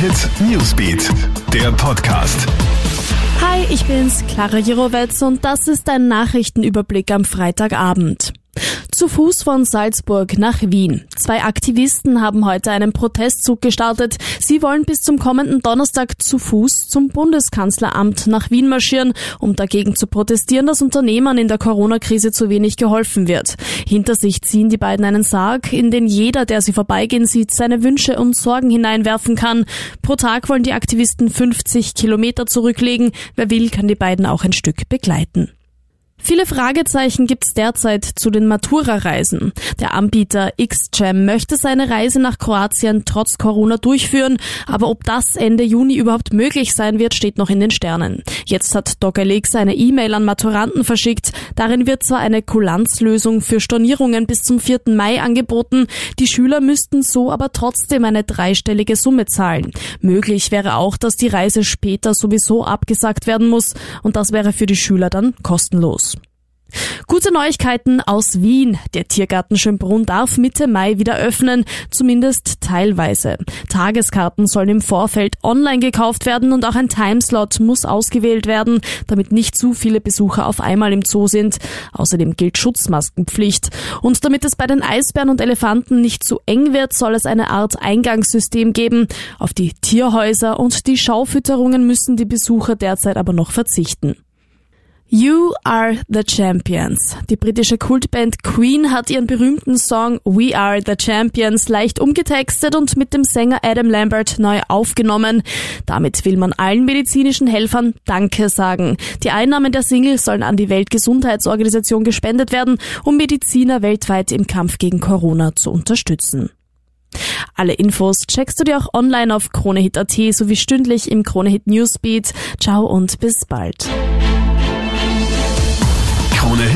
Hit Newsbeat, der Podcast. Hi, ich bin's, Clara Jirovetz und das ist ein Nachrichtenüberblick am Freitagabend. Zu Fuß von Salzburg nach Wien. Zwei Aktivisten haben heute einen Protestzug gestartet. Sie wollen bis zum kommenden Donnerstag zu Fuß zum Bundeskanzleramt nach Wien marschieren, um dagegen zu protestieren, dass Unternehmern in der Corona-Krise zu wenig geholfen wird. Hinter sich ziehen die beiden einen Sarg, in den jeder, der sie vorbeigehen sieht, seine Wünsche und Sorgen hineinwerfen kann. Pro Tag wollen die Aktivisten 50 Kilometer zurücklegen. Wer will, kann die beiden auch ein Stück begleiten. Viele Fragezeichen gibt's derzeit zu den Matura-Reisen. Der Anbieter XJam möchte seine Reise nach Kroatien trotz Corona durchführen, aber ob das Ende Juni überhaupt möglich sein wird, steht noch in den Sternen. Jetzt hat DocLX eine E-Mail an Maturanten verschickt. Darin wird zwar eine Kulanzlösung für Stornierungen bis zum 4. Mai angeboten, die Schüler müssten so aber trotzdem eine dreistellige Summe zahlen. Möglich wäre auch, dass die Reise später sowieso abgesagt werden muss und das wäre für die Schüler dann kostenlos. Gute Neuigkeiten aus Wien. Der Tiergarten Schönbrunn darf Mitte Mai wieder öffnen, zumindest teilweise. Tageskarten sollen im Vorfeld online gekauft werden und auch ein Timeslot muss ausgewählt werden, damit nicht zu viele Besucher auf einmal im Zoo sind. Außerdem gilt Schutzmaskenpflicht. Und damit es bei den Eisbären und Elefanten nicht zu eng wird, soll es eine Art Eingangssystem geben. Auf die Tierhäuser und die Schaufütterungen müssen die Besucher derzeit aber noch verzichten. You Are the Champions. Die britische Kultband Queen hat ihren berühmten Song We Are the Champions leicht umgetextet und mit dem Sänger Adam Lambert neu aufgenommen. Damit will man allen medizinischen Helfern Danke sagen. Die Einnahmen der Single sollen an die Weltgesundheitsorganisation gespendet werden, um Mediziner weltweit im Kampf gegen Corona zu unterstützen. Alle Infos checkst du dir auch online auf KroneHit.at sowie stündlich im KroneHit Newsbeat. Ciao und bis bald.